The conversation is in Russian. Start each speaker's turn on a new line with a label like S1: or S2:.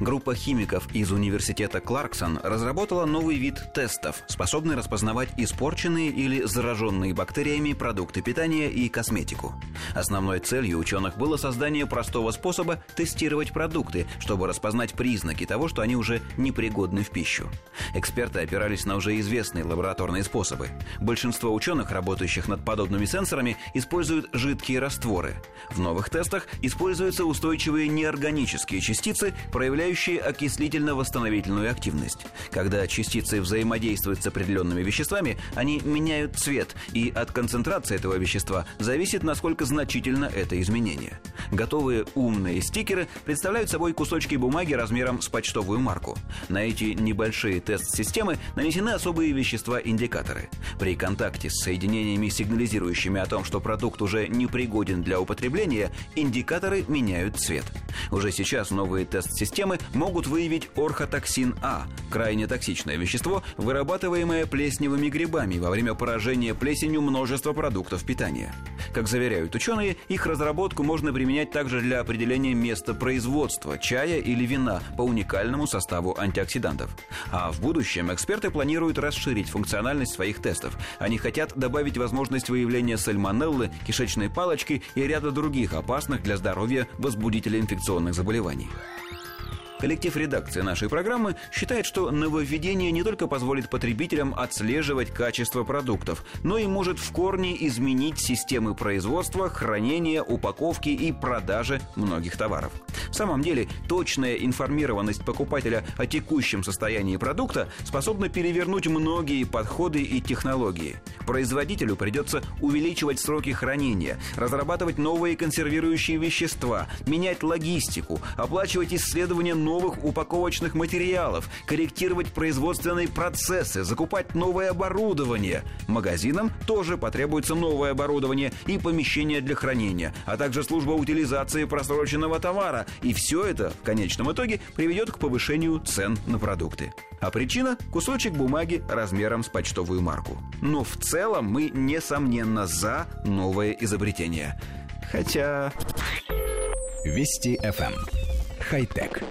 S1: Группа химиков из университета Кларксон разработала новый вид тестов, способный распознавать испорченные или зараженные бактериями продукты питания и косметику. Основной целью ученых было создание простого способа тестировать продукты, чтобы распознать признаки того, что они уже непригодны в пищу. Эксперты опирались на уже известные лабораторные способы. Большинство ученых, работающих над подобными сенсорами, используют жидкие растворы. В новых тестах используются устойчивые неорганические частицы, проявляющие окислительно-восстановительную активность. Когда частицы взаимодействуют с определенными веществами, они меняют цвет, и от концентрации этого вещества зависит, насколько значительно это изменение. Готовые умные стикеры представляют собой кусочки бумаги размером с почтовую марку. На эти небольшие тест-системы нанесены особые вещества-индикаторы. При контакте с соединениями, сигнализирующими о том, что продукт уже непригоден для употребления, индикаторы меняют цвет. Уже сейчас новые тест-системы могут выявить орхотоксин А, крайне токсичное вещество, вырабатываемое плесневыми грибами во время поражения плесенью множества продуктов питания. Как заверяют ученые, их разработку можно применять также для определения места производства чая или вина по уникальному составу антиоксидантов. А в будущем эксперты планируют расширить функциональность своих тестов. Они хотят добавить возможность выявления сальмонеллы, кишечной палочки и ряда других опасных для здоровья возбудителей инфекционных заболеваний. Коллектив редакции нашей программы считает, что нововведение не только позволит потребителям отслеживать качество продуктов, но и может в корне изменить системы производства, хранения, упаковки и продажи многих товаров. Самом деле, точная информированность покупателя о текущем состоянии продукта способна перевернуть многие подходы и технологии. Производителю придется увеличивать сроки хранения, разрабатывать новые консервирующие вещества, менять логистику, оплачивать исследования новых упаковочных материалов, корректировать производственные процессы, закупать новое оборудование. Магазинам тоже потребуется новое оборудование и помещение для хранения, а также служба утилизации просроченного товара и все это в конечном итоге приведет к повышению цен на продукты. А причина – кусочек бумаги размером с почтовую марку. Но в целом мы, несомненно, за новое изобретение. Хотя...
S2: Вести FM. Хай-тек.